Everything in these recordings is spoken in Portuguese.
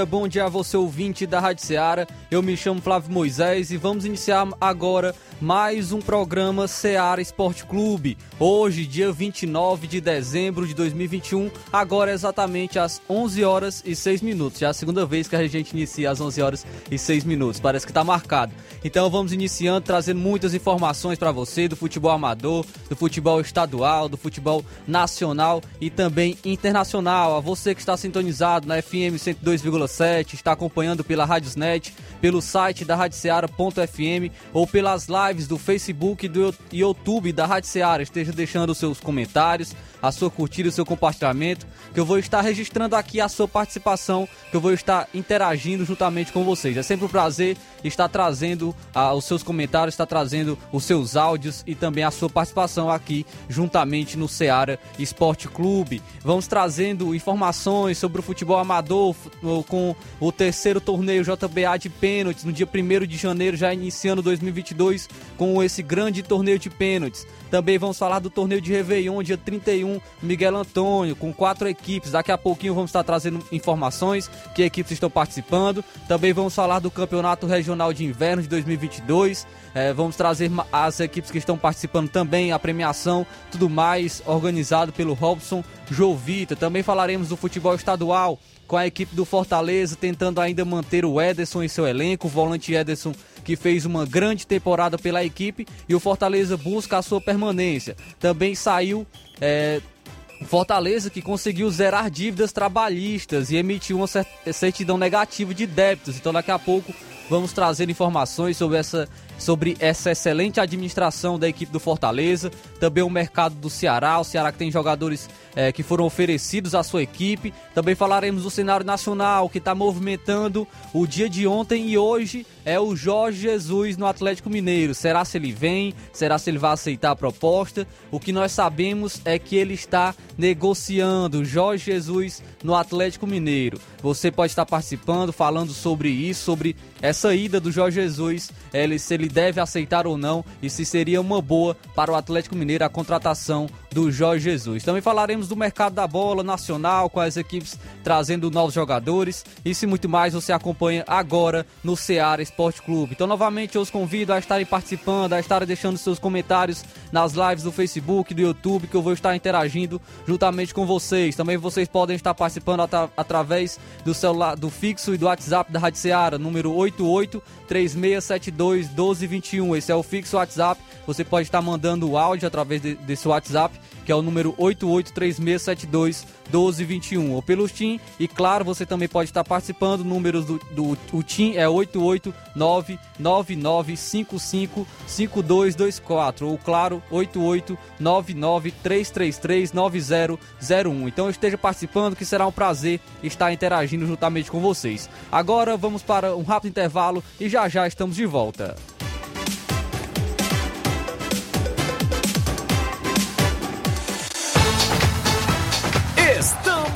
Dia, bom dia a você ouvinte da Rádio Ceará. Eu me chamo Flávio Moisés e vamos iniciar agora mais um programa Seara Esporte Clube. Hoje, dia 29 de dezembro de 2021, agora exatamente às 11 horas e 6 minutos. Já é a segunda vez que a gente inicia às 11 horas e 6 minutos, parece que está marcado. Então vamos iniciando trazendo muitas informações para você do futebol amador, do futebol estadual, do futebol nacional e também internacional. A você que está sintonizado na FM 102,7, está acompanhando pela Rádiosnet, pelo site da radioceara.fm ou pelas lives do Facebook e do YouTube da Rádio Ceará. Esteja deixando seus comentários, a sua curtida, o seu compartilhamento, que eu vou estar registrando aqui a sua participação, que eu vou estar interagindo juntamente com vocês. É sempre um prazer estar trazendo ah, os seus comentários, estar trazendo os seus áudios e também a sua participação aqui juntamente no Ceará Esporte Clube. Vamos trazendo informações sobre o futebol amador com o terceiro torneio JBA de pênaltis no dia 1 de janeiro, já iniciando 2022 com esse grande torneio de pênaltis. Também vamos falar do torneio de Réveillon, dia 31, Miguel Antônio, com quatro equipes. Daqui a pouquinho vamos estar trazendo informações que equipes estão participando. Também vamos falar do Campeonato Regional de Inverno de 2022. É, vamos trazer as equipes que estão participando também, a premiação, tudo mais, organizado pelo Robson Jovita. Também falaremos do futebol estadual com a equipe do Fortaleza tentando ainda manter o Ederson em seu elenco, o volante Ederson que fez uma grande temporada pela equipe e o Fortaleza busca a sua permanência. Também saiu é, Fortaleza que conseguiu zerar dívidas trabalhistas e emitiu uma certidão negativa de débitos. Então daqui a pouco vamos trazer informações sobre essa sobre essa excelente administração da equipe do Fortaleza, também o mercado do Ceará, o Ceará que tem jogadores é, que foram oferecidos à sua equipe. Também falaremos do cenário nacional que está movimentando o dia de ontem e hoje é o Jorge Jesus no Atlético Mineiro. Será se ele vem? Será se ele vai aceitar a proposta? O que nós sabemos é que ele está negociando Jorge Jesus no Atlético Mineiro. Você pode estar participando, falando sobre isso, sobre essa ida do Jorge Jesus, ele, se ele deve aceitar ou não e se seria uma boa para o Atlético Mineiro a contratação do Jorge Jesus. Também falaremos do mercado da bola nacional, com as equipes trazendo novos jogadores. Isso e muito mais você acompanha agora no Ceará Esporte Clube. Então, novamente, eu os convido a estarem participando, a estarem deixando seus comentários nas lives do Facebook, do YouTube, que eu vou estar interagindo juntamente com vocês. Também vocês podem estar participando at através do celular, do fixo e do WhatsApp da Rádio Ceará, número 88 3672 1221. Esse é o fixo WhatsApp. Você pode estar mandando o áudio através de, desse WhatsApp, que é o número 883672 1221 ou pelo TIM. E claro, você também pode estar participando. Números do, do o TIM é 88999555224 ou claro 88993339001. Então esteja participando que será um prazer estar interagindo juntamente com vocês. Agora vamos para um rápido intervalo e já já estamos de volta.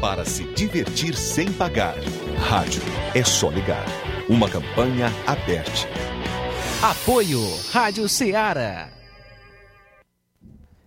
Para se divertir sem pagar. Rádio é só ligar. Uma campanha aberta. Apoio Rádio Ceará.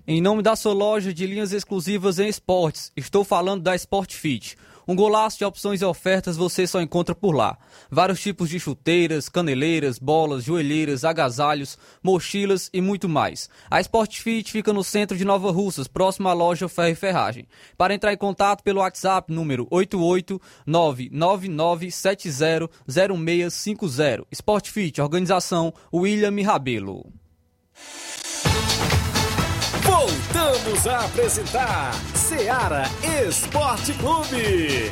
Em nome da sua loja de linhas exclusivas em esportes, estou falando da Sport Fit. Um golaço de opções e ofertas você só encontra por lá. Vários tipos de chuteiras, caneleiras, bolas, joelheiras, agasalhos, mochilas e muito mais. A Sport Fit fica no centro de Nova Russas, próximo à loja Ferro e Ferragem. Para entrar em contato pelo WhatsApp número 88999700650. Sport Fit, organização William Rabelo. Voltamos a apresentar Seara Esporte Clube.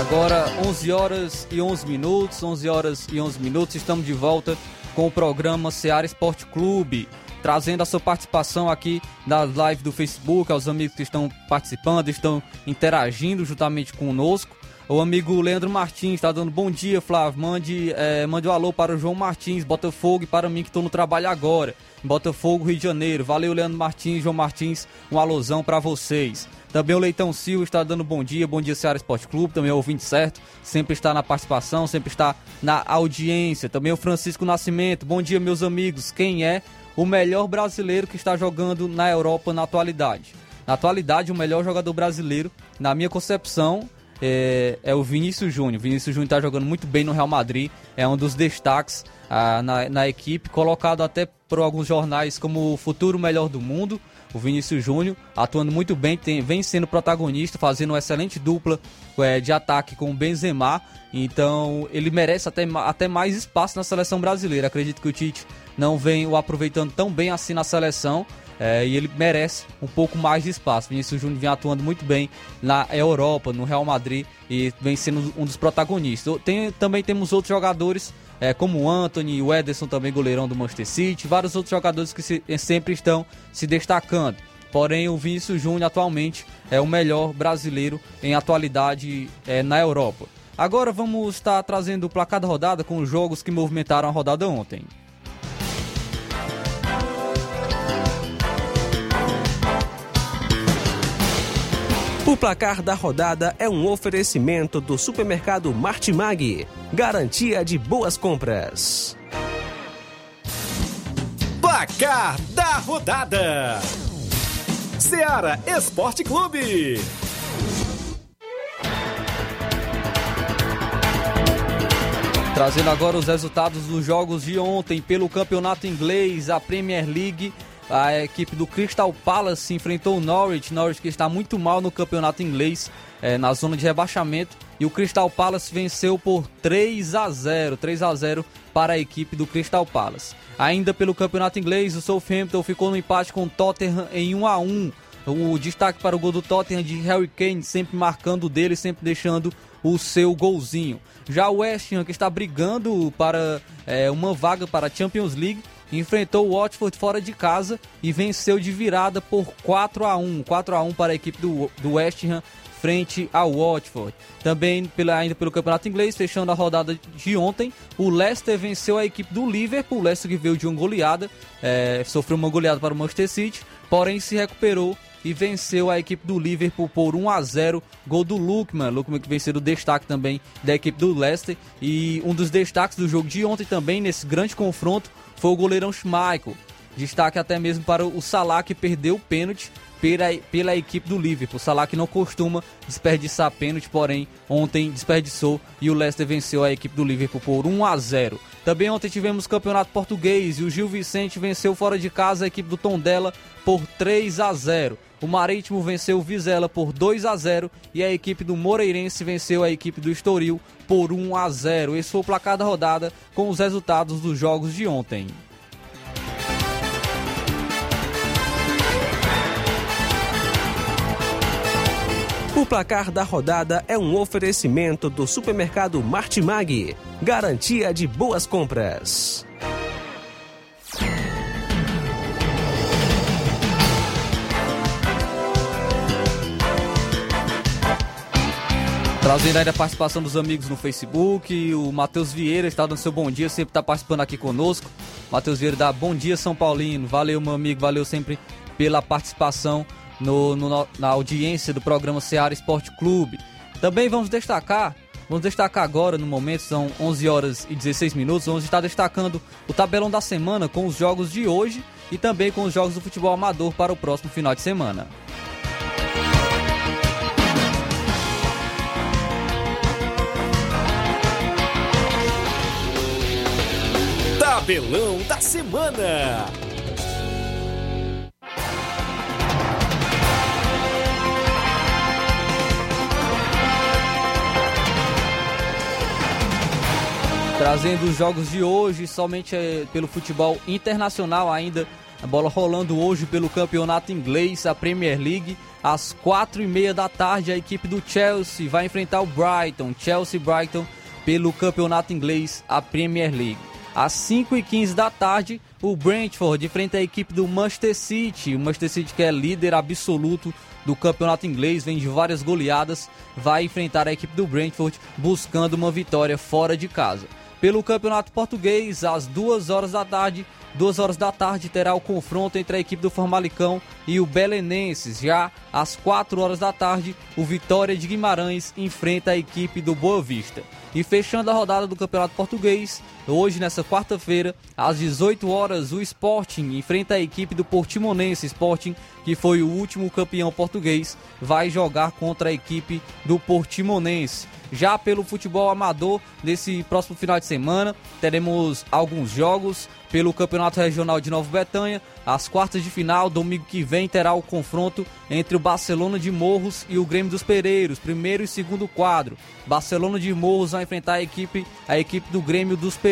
Agora 11 horas e 11 minutos, 11 horas e 11 minutos, estamos de volta com o programa Seara Esporte Clube trazendo a sua participação aqui na live do Facebook, aos amigos que estão participando, estão interagindo juntamente conosco. O amigo Leandro Martins está dando bom dia, Flávio. Mande, é, mande um alô para o João Martins, Botafogo, e para mim que estou no trabalho agora. Botafogo, Rio de Janeiro. Valeu, Leandro Martins, João Martins, um alôzão para vocês. Também o Leitão Silva está dando bom dia, bom dia Ceará Esporte Clube, também é ouvinte certo, sempre está na participação, sempre está na audiência. Também o Francisco Nascimento, bom dia meus amigos, quem é o melhor brasileiro que está jogando na Europa na atualidade. Na atualidade, o melhor jogador brasileiro, na minha concepção, é, é o Vinícius Júnior. Vinícius Júnior está jogando muito bem no Real Madrid, é um dos destaques ah, na, na equipe, colocado até por alguns jornais como o futuro melhor do mundo. O Vinícius Júnior atuando muito bem, tem, vem sendo protagonista, fazendo uma excelente dupla é, de ataque com o Benzema. Então ele merece até, até mais espaço na seleção brasileira. Acredito que o Tite não vem o aproveitando tão bem assim na seleção. É, e ele merece um pouco mais de espaço. Vinícius Júnior vem atuando muito bem na Europa, no Real Madrid e vem sendo um dos protagonistas. Tem, também temos outros jogadores, é, como o Anthony, o Ederson também goleirão do Manchester City, vários outros jogadores que se, sempre estão se destacando. Porém, o Vinícius Júnior atualmente é o melhor brasileiro em atualidade é, na Europa. Agora vamos estar trazendo o placar da rodada com os jogos que movimentaram a rodada ontem. O placar da rodada é um oferecimento do supermercado Martimag. Garantia de boas compras. Placar da rodada: Seara Esporte Clube. Trazendo agora os resultados dos jogos de ontem pelo campeonato inglês, a Premier League a equipe do Crystal Palace enfrentou o Norwich, Norwich que está muito mal no campeonato inglês, é, na zona de rebaixamento, e o Crystal Palace venceu por 3 a 0, 3 a 0 para a equipe do Crystal Palace. Ainda pelo campeonato inglês, o Southampton ficou no empate com o Tottenham em 1 a 1. O destaque para o gol do Tottenham de Harry Kane, sempre marcando dele, sempre deixando o seu golzinho. Já o West Ham, que está brigando para é, uma vaga para a Champions League, enfrentou o Watford fora de casa e venceu de virada por 4 a 1 4 a 1 para a equipe do, do West Ham frente ao Watford. Também pela, ainda pelo Campeonato Inglês, fechando a rodada de ontem, o Leicester venceu a equipe do Liverpool, o Leicester que veio de uma goleada, é, sofreu uma goleada para o Manchester City, porém se recuperou e venceu a equipe do Liverpool por 1 a 0 Gol do Lukman. Lukman que venceu o destaque também da equipe do Leicester. E um dos destaques do jogo de ontem também, nesse grande confronto, foi o goleirão Schmeichel. Destaque até mesmo para o Salah que perdeu o pênalti pela, pela equipe do Liverpool. Salah que não costuma desperdiçar pênalti, porém ontem desperdiçou e o Leicester venceu a equipe do Liverpool por 1 a 0. Também ontem tivemos campeonato português e o Gil Vicente venceu fora de casa a equipe do Tondela por 3 a 0. O Marítimo venceu o Vizela por 2 a 0 e a equipe do Moreirense venceu a equipe do Estoril por 1 a 0. Esse foi o placar da rodada com os resultados dos jogos de ontem. O placar da rodada é um oferecimento do supermercado Martimag, garantia de boas compras. Trazendo ainda a participação dos amigos no Facebook, o Matheus Vieira está dando seu bom dia, sempre está participando aqui conosco. Matheus Vieira dá bom dia São Paulino, valeu meu amigo, valeu sempre pela participação no, no, na audiência do programa Seara Esporte Clube. Também vamos destacar, vamos destacar agora no momento, são 11 horas e 16 minutos, vamos estar destacando o tabelão da semana com os jogos de hoje e também com os jogos do futebol amador para o próximo final de semana. Tabelão da Semana. Trazendo os jogos de hoje, somente é, pelo futebol internacional ainda. A bola rolando hoje pelo campeonato inglês, a Premier League. Às quatro e meia da tarde, a equipe do Chelsea vai enfrentar o Brighton. Chelsea Brighton pelo campeonato inglês, a Premier League. Às 5 e 15 da tarde, o Brentford enfrenta a equipe do Manchester City. O Manchester City, que é líder absoluto do campeonato inglês, vem de várias goleadas, vai enfrentar a equipe do Brentford buscando uma vitória fora de casa. Pelo campeonato português, às 2 horas da tarde, 2 horas da tarde terá o confronto entre a equipe do Formalicão e o Belenenses. Já às 4 horas da tarde, o Vitória de Guimarães enfrenta a equipe do Boa Vista. E fechando a rodada do Campeonato Português, hoje nessa quarta-feira, às 18 horas, o Sporting enfrenta a equipe do Portimonense. Sporting, que foi o último campeão português, vai jogar contra a equipe do Portimonense. Já pelo futebol amador, nesse próximo final de semana, teremos alguns jogos pelo Campeonato Regional de Nova Betânia. Às quartas de final, domingo que vem, terá o confronto entre o Barcelona de Morros e o Grêmio dos Pereiros, primeiro e segundo quadro. Barcelona de Morros vai enfrentar a equipe, a equipe do Grêmio dos Pereiros.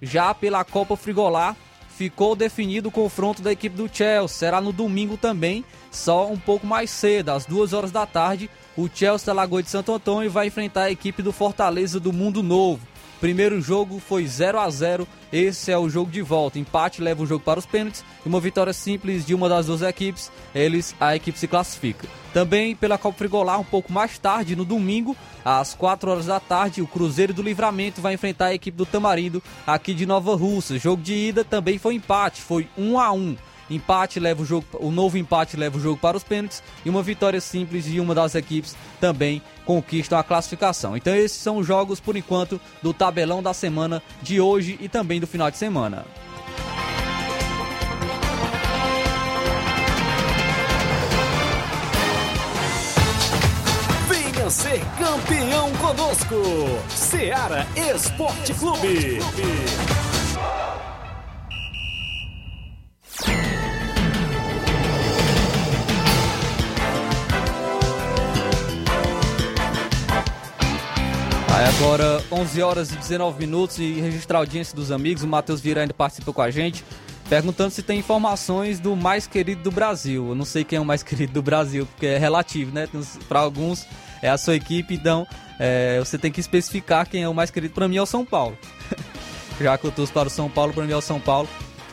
Já pela Copa Frigolar, ficou definido o confronto da equipe do Chelsea. Será no domingo também, só um pouco mais cedo, às duas horas da tarde. O Chelsea da Lagoa de Santo Antônio vai enfrentar a equipe do Fortaleza do Mundo Novo. Primeiro jogo foi 0 a 0 esse é o jogo de volta. Empate leva o jogo para os pênaltis e uma vitória simples de uma das duas equipes, eles a equipe se classifica. Também pela Copa Frigolar, um pouco mais tarde, no domingo, às 4 horas da tarde, o Cruzeiro do Livramento vai enfrentar a equipe do Tamarindo aqui de Nova Russa. Jogo de ida também foi empate, foi 1 a 1 empate leva o jogo, o novo empate leva o jogo para os pênaltis e uma vitória simples de uma das equipes também conquistam a classificação. Então esses são os jogos por enquanto do tabelão da semana de hoje e também do final de semana. Venha ser campeão conosco, Seara Esporte Clube. Agora 11 horas e 19 minutos e registrar a audiência dos amigos. O Matheus Vieira ainda participa com a gente, perguntando se tem informações do mais querido do Brasil. Eu não sei quem é o mais querido do Brasil, porque é relativo, né? Para alguns é a sua equipe, então é, você tem que especificar quem é o mais querido. Para mim é o São Paulo. Já que eu torço para o São Paulo, para mim é o São Paulo.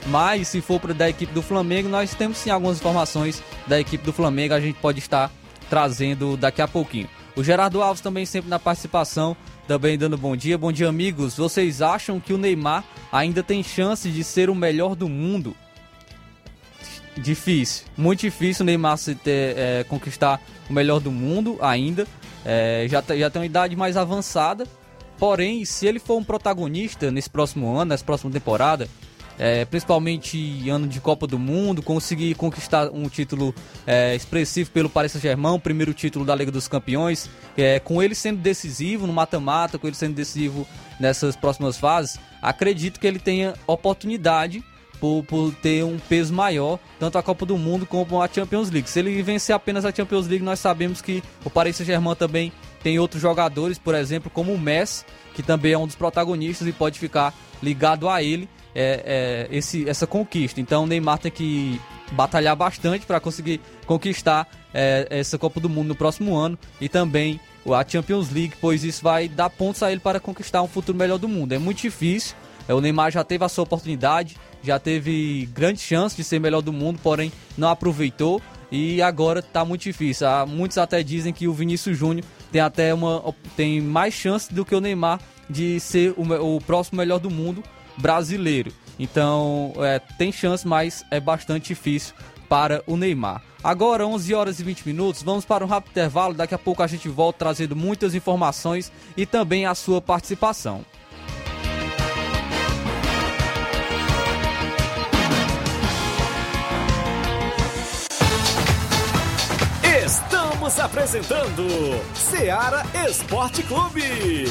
Mas se for da equipe do Flamengo, nós temos sim algumas informações da equipe do Flamengo, a gente pode estar trazendo daqui a pouquinho. O Gerardo Alves também sempre na participação também dando bom dia. Bom dia, amigos. Vocês acham que o Neymar ainda tem chance de ser o melhor do mundo? Difícil, muito difícil o Neymar se ter, é, conquistar o melhor do mundo ainda. É, já, já tem uma idade mais avançada. Porém, se ele for um protagonista nesse próximo ano, nessa próxima temporada, é, principalmente ano de Copa do Mundo, conseguir conquistar um título é, expressivo pelo Paris Saint-Germain, o primeiro título da Liga dos Campeões, é, com ele sendo decisivo no mata-mata, com ele sendo decisivo nessas próximas fases, acredito que ele tenha oportunidade por, por, ter um peso maior, tanto a Copa do Mundo como a Champions League. Se ele vencer apenas a Champions League, nós sabemos que o Paris Saint-Germain também tem outros jogadores, por exemplo, como o Messi, que também é um dos protagonistas e pode ficar ligado a ele é, é, esse, essa conquista. Então o Neymar tem que batalhar bastante para conseguir conquistar é, essa Copa do Mundo no próximo ano e também a Champions League, pois isso vai dar pontos a ele para conquistar um futuro melhor do mundo. É muito difícil. É, o Neymar já teve a sua oportunidade, já teve grande chance de ser melhor do mundo, porém não aproveitou e agora está muito difícil. Há, muitos até dizem que o Vinícius Júnior tem até uma tem mais chance do que o Neymar de ser o, o próximo melhor do mundo brasileiro. Então, é, tem chance, mas é bastante difícil para o Neymar. Agora, 11 horas e 20 minutos, vamos para um rápido intervalo. Daqui a pouco a gente volta trazendo muitas informações e também a sua participação. Estamos apresentando Seara Esporte Clube.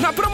Na promoção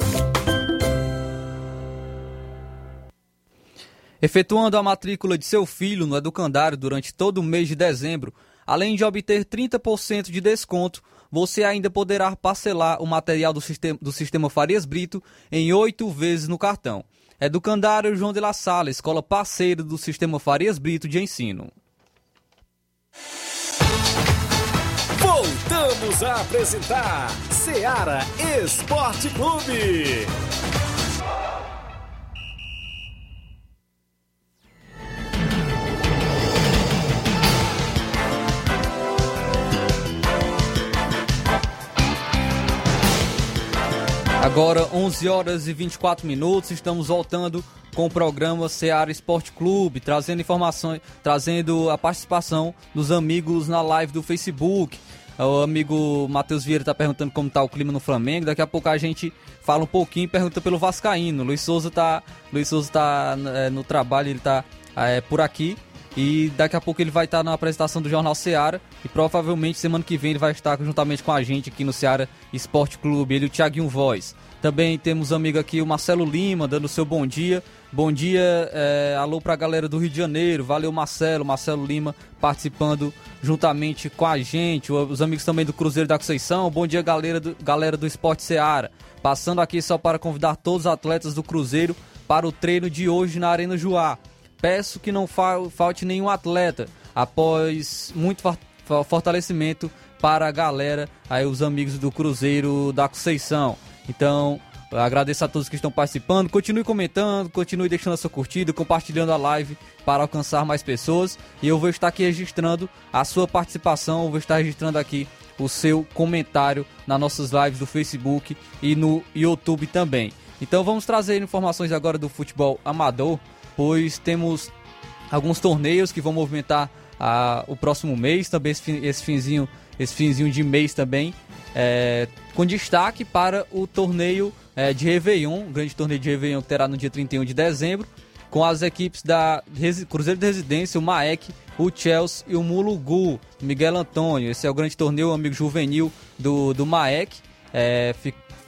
Efetuando a matrícula de seu filho no educandário durante todo o mês de dezembro, além de obter 30% de desconto, você ainda poderá parcelar o material do sistema, do sistema Farias Brito em oito vezes no cartão. Educandário João de La Sala, escola parceira do sistema Farias Brito de ensino. Voltamos a apresentar Seara Esporte Clube. Agora 11 horas e 24 minutos, estamos voltando com o programa Seara Esporte Clube, trazendo informações, trazendo a participação dos amigos na live do Facebook. O amigo Matheus Vieira está perguntando como está o clima no Flamengo. Daqui a pouco a gente fala um pouquinho e pergunta pelo Vascaíno. Luiz Souza está Souza tá é, no trabalho, ele está é, por aqui. E daqui a pouco ele vai estar na apresentação do Jornal Seara. E provavelmente semana que vem ele vai estar juntamente com a gente aqui no Seara Esporte Clube. Ele e o Thiaguinho Voz. Também temos amigo aqui, o Marcelo Lima, dando seu bom dia. Bom dia, é, alô pra galera do Rio de Janeiro. Valeu, Marcelo. Marcelo Lima participando juntamente com a gente. Os amigos também do Cruzeiro da Conceição. Bom dia, galera do, galera do Esporte Seara. Passando aqui só para convidar todos os atletas do Cruzeiro para o treino de hoje na Arena Juá. Peço que não falte nenhum atleta após muito fortalecimento para a galera, aí os amigos do Cruzeiro da Conceição. Então, agradeço a todos que estão participando. Continue comentando, continue deixando a sua curtida, compartilhando a live para alcançar mais pessoas. E eu vou estar aqui registrando a sua participação, vou estar registrando aqui o seu comentário nas nossas lives do Facebook e no YouTube também. Então vamos trazer informações agora do futebol amador pois temos alguns torneios que vão movimentar o próximo mês, também esse, esse, finzinho, esse finzinho de mês também, é, com destaque para o torneio é, de Réveillon, o grande torneio de Réveillon que terá no dia 31 de dezembro, com as equipes da Cruzeiro de Residência, o Maek, o Chelsea e o Mulugu, Miguel Antônio. Esse é o grande torneio, amigo juvenil do, do Maek. É,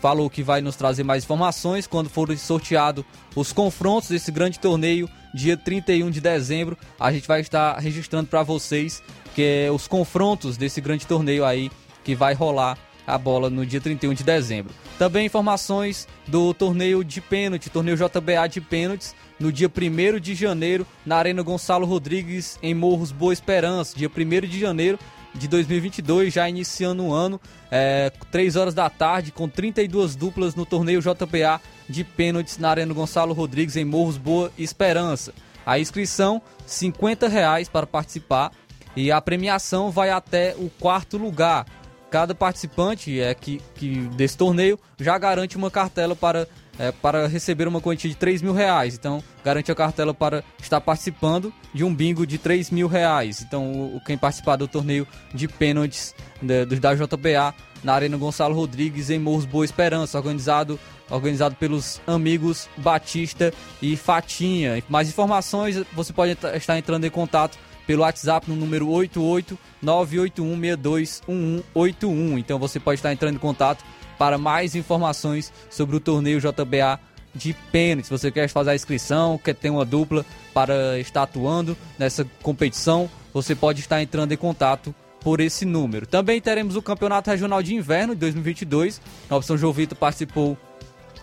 falou que vai nos trazer mais informações quando forem sorteados os confrontos desse grande torneio, dia 31 de dezembro. A gente vai estar registrando para vocês que é os confrontos desse grande torneio aí que vai rolar a bola no dia 31 de dezembro. Também informações do torneio de pênalti, torneio JBA de pênaltis, no dia 1 de janeiro, na Arena Gonçalo Rodrigues, em Morros Boa Esperança. Dia 1 de janeiro, de 2022, já iniciando o ano, é, 3 horas da tarde, com 32 duplas no torneio JPA de pênaltis na Arena Gonçalo Rodrigues, em Morros Boa Esperança. A inscrição, 50 reais para participar e a premiação vai até o quarto lugar. Cada participante é que, que desse torneio já garante uma cartela para é, para receber uma quantia de 3 mil reais. Então, garante a cartela para estar participando de um bingo de 3 mil reais. Então, o, quem participar do torneio de pênaltis da, da JBA na Arena Gonçalo Rodrigues, em Morros Boa Esperança, organizado, organizado pelos amigos Batista e Fatinha. Mais informações, você pode estar entrando em contato pelo WhatsApp no número 88 981621181. Então você pode estar entrando em contato para mais informações sobre o torneio JBA de pênalti. Se você quer fazer a inscrição, quer ter uma dupla para estar atuando nessa competição, você pode estar entrando em contato por esse número. Também teremos o Campeonato Regional de Inverno de 2022. A opção João Vitor participou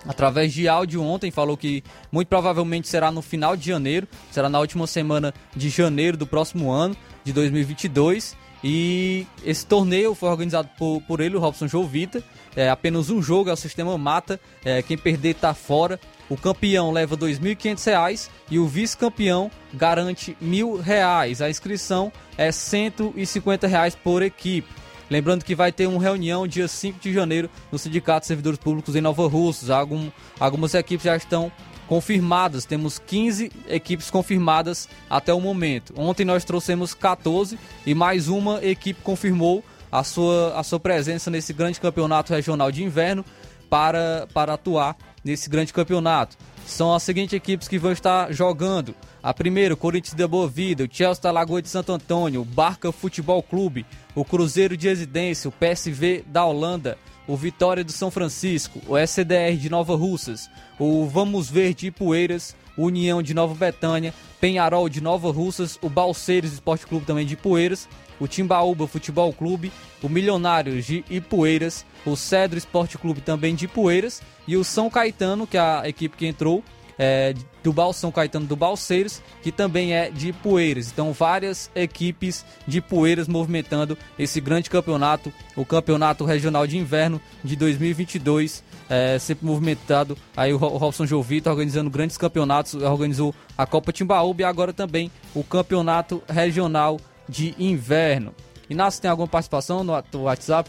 através de áudio ontem, falou que muito provavelmente será no final de janeiro, será na última semana de janeiro do próximo ano, de 2022. E esse torneio foi organizado por, por ele, o Robson Jovita. É apenas um jogo, é o sistema mata. É, quem perder tá fora. O campeão leva R$ 2.500 e o vice-campeão garante R$ 1.000. A inscrição é 150 reais por equipe. Lembrando que vai ter uma reunião dia 5 de janeiro no Sindicato de Servidores Públicos em Nova Russas. Algum, algumas equipes já estão confirmadas. Temos 15 equipes confirmadas até o momento. Ontem nós trouxemos 14 e mais uma equipe confirmou a sua, a sua presença nesse grande campeonato regional de inverno para, para atuar nesse grande campeonato. São as seguintes equipes que vão estar jogando. A primeira, o Corinthians da Boa Vida, o Chelsea da Lagoa de Santo Antônio, o Barca Futebol Clube, o Cruzeiro de Residência, o PSV da Holanda, o Vitória do São Francisco, o SDR de Nova Russas, o Vamos Ver de Ipueiras, União de Nova Betânia, Penharol de Nova Russas, o Balseiros Esporte Clube também de Ipueiras, o Timbaúba Futebol Clube, o Milionários de Ipueiras, o Cedro Esporte Clube também de Ipueiras e o São Caetano, que é a equipe que entrou, é, do Bal São Caetano do Balseiros, que também é de Poeiras. Então, várias equipes de Poeiras movimentando esse grande campeonato, o Campeonato Regional de Inverno de 2022, é, sempre movimentado. Aí o Robson Jovita organizando grandes campeonatos, organizou a Copa Timbaúba e agora também o Campeonato Regional de Inverno. Inácio, tem alguma participação no WhatsApp?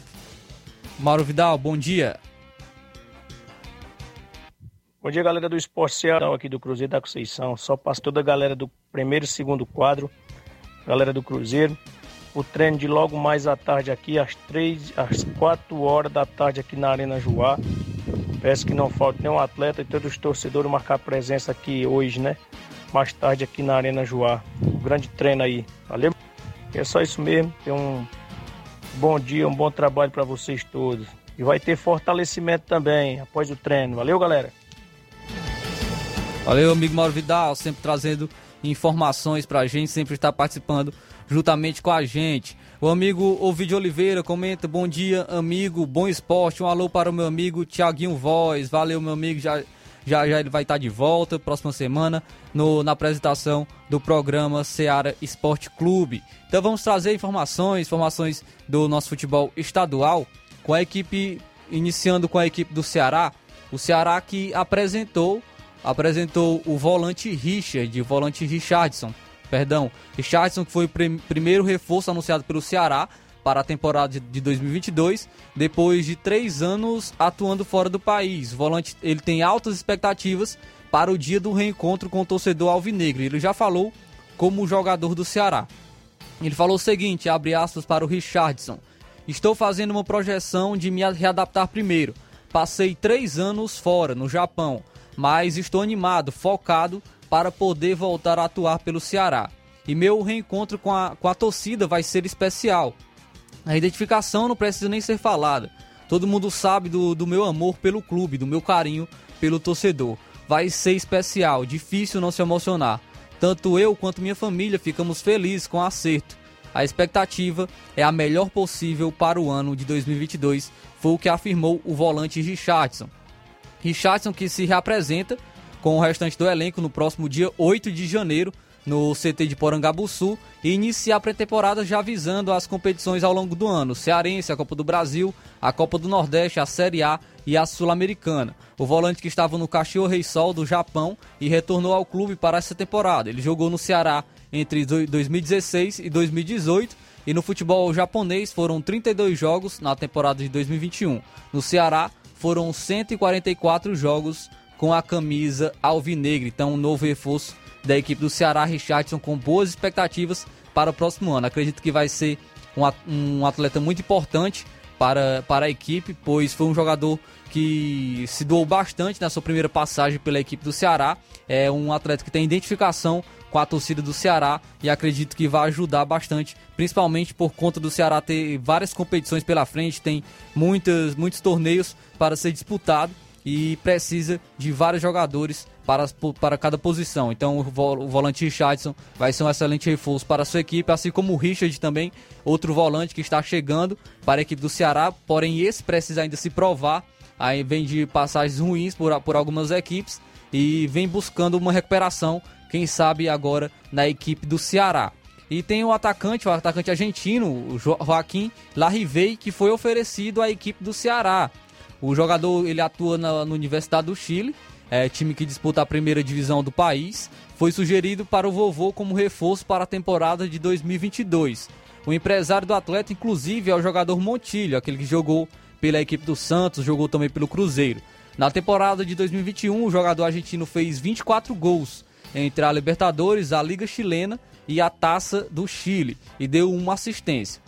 Mauro Vidal, bom dia. Bom dia, galera do Esporte Ceará, aqui do Cruzeiro da Conceição. Só passo toda a galera do primeiro e segundo quadro, galera do Cruzeiro. o treino de logo mais à tarde aqui, às três, às quatro horas da tarde aqui na Arena Joá. Peço que não falte nenhum atleta e todos os torcedores marcar presença aqui hoje, né? Mais tarde aqui na Arena Joá. Um grande treino aí. Valeu? É só isso mesmo. Tem um bom dia, um bom trabalho para vocês todos. E vai ter fortalecimento também após o treino. Valeu, galera? Valeu, amigo Mauro Vidal, sempre trazendo informações pra gente, sempre está participando juntamente com a gente. O amigo Ovidio Oliveira comenta: Bom dia, amigo, bom esporte. Um alô para o meu amigo Tiaguinho Voz. Valeu, meu amigo. Já, já, já ele vai estar de volta próxima semana no, na apresentação do programa Seara Esporte Clube. Então vamos trazer informações, informações do nosso futebol estadual com a equipe, iniciando com a equipe do Ceará. O Ceará que apresentou apresentou o volante Richard, o volante Richardson, perdão, Richardson que foi o prim primeiro reforço anunciado pelo Ceará para a temporada de 2022, depois de três anos atuando fora do país. O volante ele tem altas expectativas para o dia do reencontro com o torcedor alvinegro. Ele já falou como jogador do Ceará. Ele falou o seguinte, abre aspas para o Richardson. Estou fazendo uma projeção de me readaptar primeiro. Passei três anos fora, no Japão mas estou animado, focado para poder voltar a atuar pelo Ceará. E meu reencontro com a, com a torcida vai ser especial. A identificação não precisa nem ser falada. Todo mundo sabe do, do meu amor pelo clube, do meu carinho pelo torcedor. Vai ser especial, difícil não se emocionar. Tanto eu quanto minha família ficamos felizes com o acerto. A expectativa é a melhor possível para o ano de 2022, foi o que afirmou o volante Richardson. Richardson que se reapresenta com o restante do elenco no próximo dia 8 de janeiro no CT de Porangabuçu e iniciar a pré-temporada já visando as competições ao longo do ano, Cearense, a Copa do Brasil, a Copa do Nordeste, a Série A e a Sul-Americana. O volante que estava no Caxiô Rei Sol do Japão e retornou ao clube para essa temporada. Ele jogou no Ceará entre 2016 e 2018 e no futebol japonês foram 32 jogos na temporada de 2021. No Ceará, foram 144 jogos com a camisa alvinegra. Então, um novo reforço da equipe do Ceará, Richardson, com boas expectativas para o próximo ano. Acredito que vai ser um atleta muito importante para, para a equipe, pois foi um jogador que se doou bastante na sua primeira passagem pela equipe do Ceará. É um atleta que tem identificação com a torcida do Ceará e acredito que vai ajudar bastante, principalmente por conta do Ceará ter várias competições pela frente, tem muitas, muitos torneios para ser disputado e precisa de vários jogadores para, para cada posição. Então o, volante Richardson vai ser um excelente reforço para a sua equipe, assim como o Richard também, outro volante que está chegando para a equipe do Ceará, porém esse precisa ainda se provar, aí vem de passagens ruins por, por algumas equipes e vem buscando uma recuperação quem sabe agora na equipe do Ceará. E tem o atacante, o atacante argentino, o Joaquim Larrivei, que foi oferecido à equipe do Ceará. O jogador ele atua na, na Universidade do Chile, é, time que disputa a primeira divisão do país. Foi sugerido para o vovô como reforço para a temporada de 2022. O empresário do atleta, inclusive, é o jogador Montilho, aquele que jogou pela equipe do Santos, jogou também pelo Cruzeiro. Na temporada de 2021, o jogador argentino fez 24 gols entre a Libertadores, a Liga Chilena e a Taça do Chile e deu uma assistência.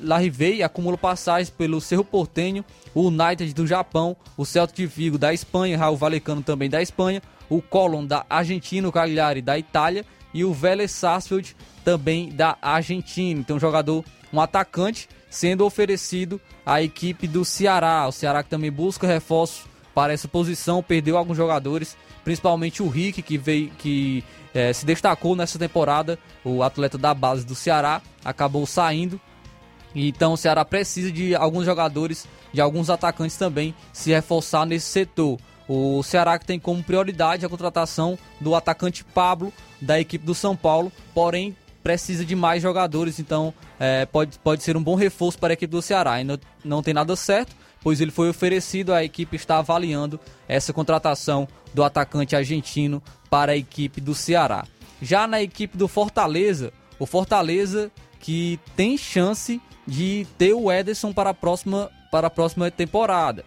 Larrivei acumula passagens pelo Cerro Portenho, o United do Japão, o Celtic de Vigo da Espanha, Raul Valecano também da Espanha, o Colon da Argentina, o Cagliari da Itália e o Vélez Sarsfield também da Argentina. Então, um jogador, um atacante sendo oferecido à equipe do Ceará. O Ceará que também busca reforços para essa posição, perdeu alguns jogadores principalmente o Rick, que veio que é, se destacou nessa temporada, o atleta da base do Ceará, acabou saindo. Então o Ceará precisa de alguns jogadores, de alguns atacantes também se reforçar nesse setor. O Ceará que tem como prioridade a contratação do atacante Pablo da equipe do São Paulo, porém precisa de mais jogadores, então é, pode, pode ser um bom reforço para a equipe do Ceará. Ainda não tem nada certo, pois ele foi oferecido, a equipe está avaliando essa contratação do atacante argentino para a equipe do Ceará. Já na equipe do Fortaleza, o Fortaleza que tem chance de ter o Ederson para a próxima, para a próxima temporada.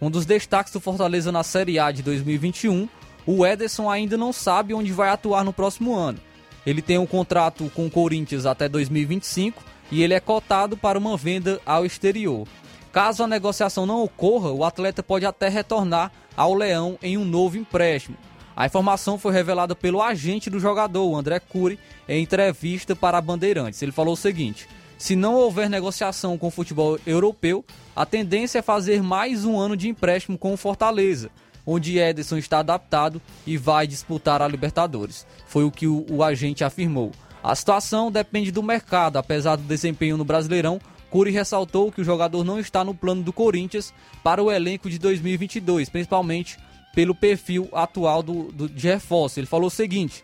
Um dos destaques do Fortaleza na Série A de 2021, o Ederson ainda não sabe onde vai atuar no próximo ano. Ele tem um contrato com o Corinthians até 2025 e ele é cotado para uma venda ao exterior. Caso a negociação não ocorra, o atleta pode até retornar ao Leão em um novo empréstimo. A informação foi revelada pelo agente do jogador, André Cury, em entrevista para a Bandeirantes. Ele falou o seguinte: se não houver negociação com o futebol europeu, a tendência é fazer mais um ano de empréstimo com o Fortaleza, onde Ederson está adaptado e vai disputar a Libertadores. Foi o que o, o agente afirmou. A situação depende do mercado, apesar do desempenho no Brasileirão. Cury ressaltou que o jogador não está no plano do Corinthians para o elenco de 2022, principalmente pelo perfil atual do, do, de reforço. Ele falou o seguinte: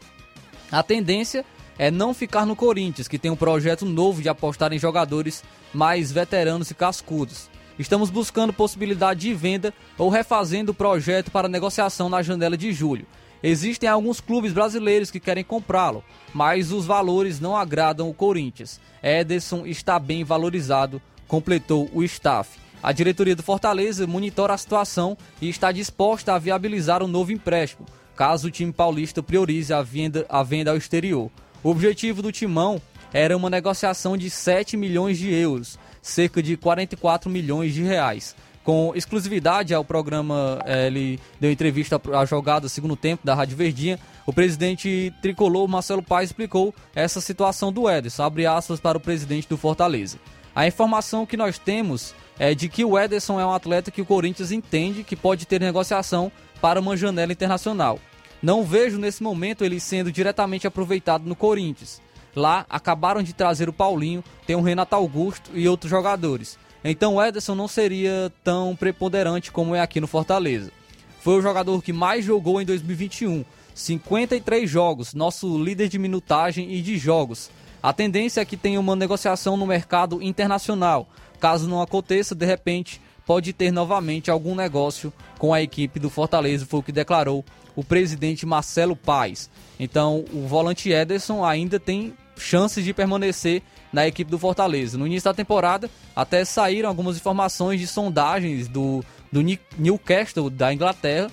a tendência é não ficar no Corinthians, que tem um projeto novo de apostar em jogadores mais veteranos e cascudos. Estamos buscando possibilidade de venda ou refazendo o projeto para negociação na janela de julho. Existem alguns clubes brasileiros que querem comprá-lo, mas os valores não agradam o Corinthians. Ederson está bem valorizado, completou o staff. A diretoria do Fortaleza monitora a situação e está disposta a viabilizar um novo empréstimo, caso o time paulista priorize a venda, a venda ao exterior. O objetivo do timão era uma negociação de 7 milhões de euros, cerca de 44 milhões de reais com exclusividade ao programa, eh, ele deu entrevista à jogada segundo tempo da Rádio Verdinha. O presidente tricolor Marcelo Paes explicou essa situação do Ederson, abre aspas para o presidente do Fortaleza. A informação que nós temos é de que o Ederson é um atleta que o Corinthians entende que pode ter negociação para uma janela internacional. Não vejo nesse momento ele sendo diretamente aproveitado no Corinthians. Lá acabaram de trazer o Paulinho, tem o Renato Augusto e outros jogadores. Então o Ederson não seria tão preponderante como é aqui no Fortaleza. Foi o jogador que mais jogou em 2021, 53 jogos, nosso líder de minutagem e de jogos. A tendência é que tenha uma negociação no mercado internacional. Caso não aconteça, de repente pode ter novamente algum negócio com a equipe do Fortaleza, foi o que declarou o presidente Marcelo Paes. Então, o volante Ederson ainda tem chances de permanecer na equipe do Fortaleza. No início da temporada, até saíram algumas informações de sondagens do, do Newcastle da Inglaterra,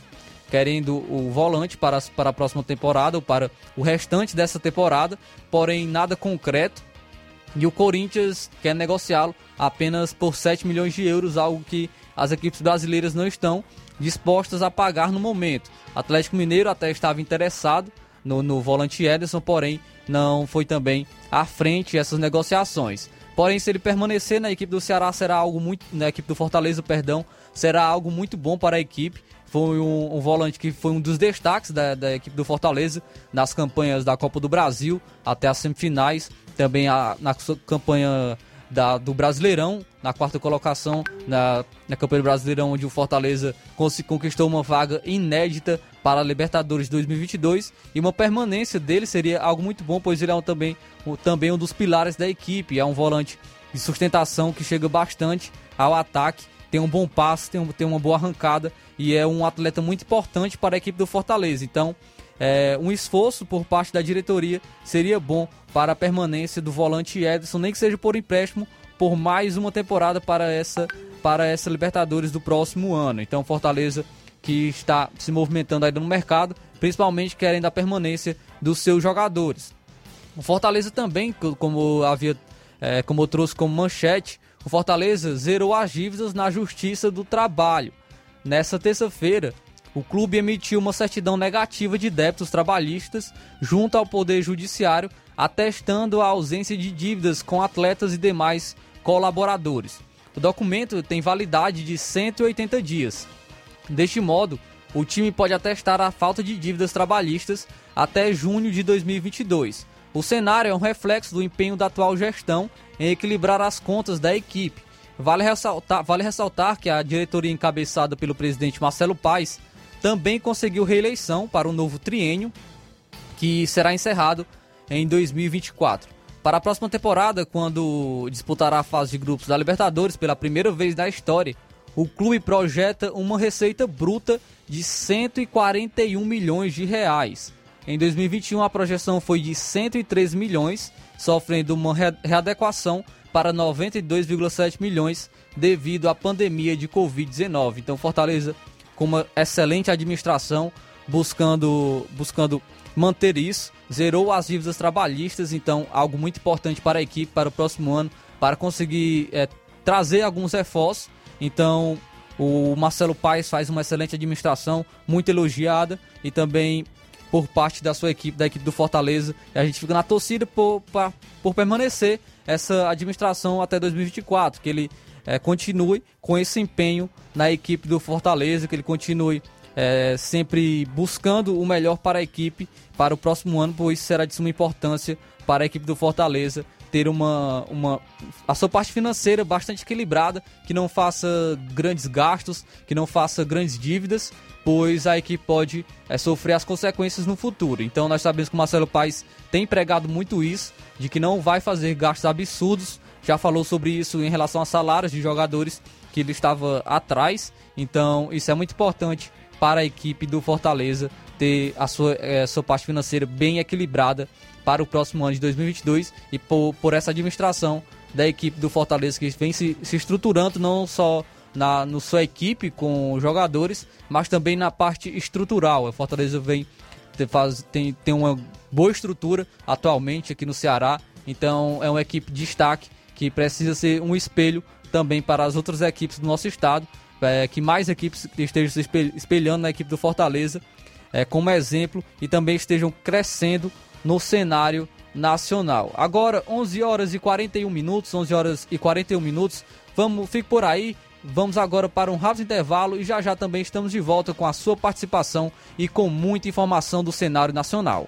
querendo o volante para, para a próxima temporada ou para o restante dessa temporada, porém nada concreto. E o Corinthians quer negociá-lo apenas por 7 milhões de euros, algo que as equipes brasileiras não estão dispostas a pagar no momento. Atlético Mineiro até estava interessado no, no volante Ederson, porém não foi também à frente essas negociações. Porém, se ele permanecer na equipe do Ceará, será algo muito. Na equipe do Fortaleza, perdão, será algo muito bom para a equipe. Foi um, um volante que foi um dos destaques da, da, equipe do Fortaleza nas campanhas da Copa do Brasil até as semifinais. Também a, na campanha da, do Brasileirão, na quarta colocação na, na campanha do Brasileirão, onde o Fortaleza conquistou uma vaga inédita para a Libertadores 2022 e uma permanência dele seria algo muito bom, pois ele é um, também, um, também um dos pilares da equipe, é um volante de sustentação que chega bastante ao ataque, tem um bom passe, tem, um, tem uma boa arrancada e é um atleta muito importante para a equipe do Fortaleza. Então, é, um esforço por parte da diretoria seria bom para a permanência do volante Ederson, nem que seja por empréstimo, por mais uma temporada para essa, para essa Libertadores do próximo ano. Então, Fortaleza que está se movimentando ainda no mercado, principalmente querendo a permanência dos seus jogadores. O Fortaleza também, como havia, é, como eu trouxe como manchete, o Fortaleza zerou as dívidas na Justiça do Trabalho. Nessa terça-feira, o clube emitiu uma certidão negativa de débitos trabalhistas junto ao Poder Judiciário, atestando a ausência de dívidas com atletas e demais colaboradores. O documento tem validade de 180 dias. Deste modo, o time pode atestar a falta de dívidas trabalhistas até junho de 2022. O cenário é um reflexo do empenho da atual gestão em equilibrar as contas da equipe. Vale ressaltar, vale ressaltar que a diretoria encabeçada pelo presidente Marcelo Paes também conseguiu reeleição para o um novo triênio, que será encerrado em 2024. Para a próxima temporada, quando disputará a fase de grupos da Libertadores pela primeira vez na história, o clube projeta uma receita bruta de 141 milhões de reais. Em 2021, a projeção foi de 103 milhões, sofrendo uma readequação para 92,7 milhões devido à pandemia de Covid-19. Então, Fortaleza com uma excelente administração, buscando, buscando manter isso. zerou as dívidas trabalhistas, então algo muito importante para a equipe para o próximo ano, para conseguir é, trazer alguns reforços. Então o Marcelo Paes faz uma excelente administração, muito elogiada e também por parte da sua equipe, da equipe do Fortaleza. E a gente fica na torcida por, por, permanecer essa administração até 2024, que ele é, continue com esse empenho na equipe do Fortaleza, que ele continue é, sempre buscando o melhor para a equipe para o próximo ano, pois será de suma importância para a equipe do Fortaleza ter uma, uma a sua parte financeira bastante equilibrada, que não faça grandes gastos, que não faça grandes dívidas, pois a equipe pode é, sofrer as consequências no futuro. Então nós sabemos que o Marcelo Paes tem pregado muito isso, de que não vai fazer gastos absurdos, já falou sobre isso em relação a salários de jogadores que ele estava atrás, então isso é muito importante para a equipe do Fortaleza ter a sua, é, sua parte financeira bem equilibrada para o próximo ano de 2022 e por, por essa administração da equipe do Fortaleza que vem se, se estruturando não só na no sua equipe com jogadores, mas também na parte estrutural. O Fortaleza vem faz, tem, tem uma boa estrutura atualmente aqui no Ceará, então é uma equipe de destaque que precisa ser um espelho também para as outras equipes do nosso estado, é, que mais equipes estejam se espelhando na equipe do Fortaleza é, como exemplo e também estejam crescendo no cenário nacional. Agora, 11 horas e 41 minutos, 11 horas e 41 minutos. Vamos, fique por aí. Vamos agora para um rápido intervalo e já já também estamos de volta com a sua participação e com muita informação do cenário nacional.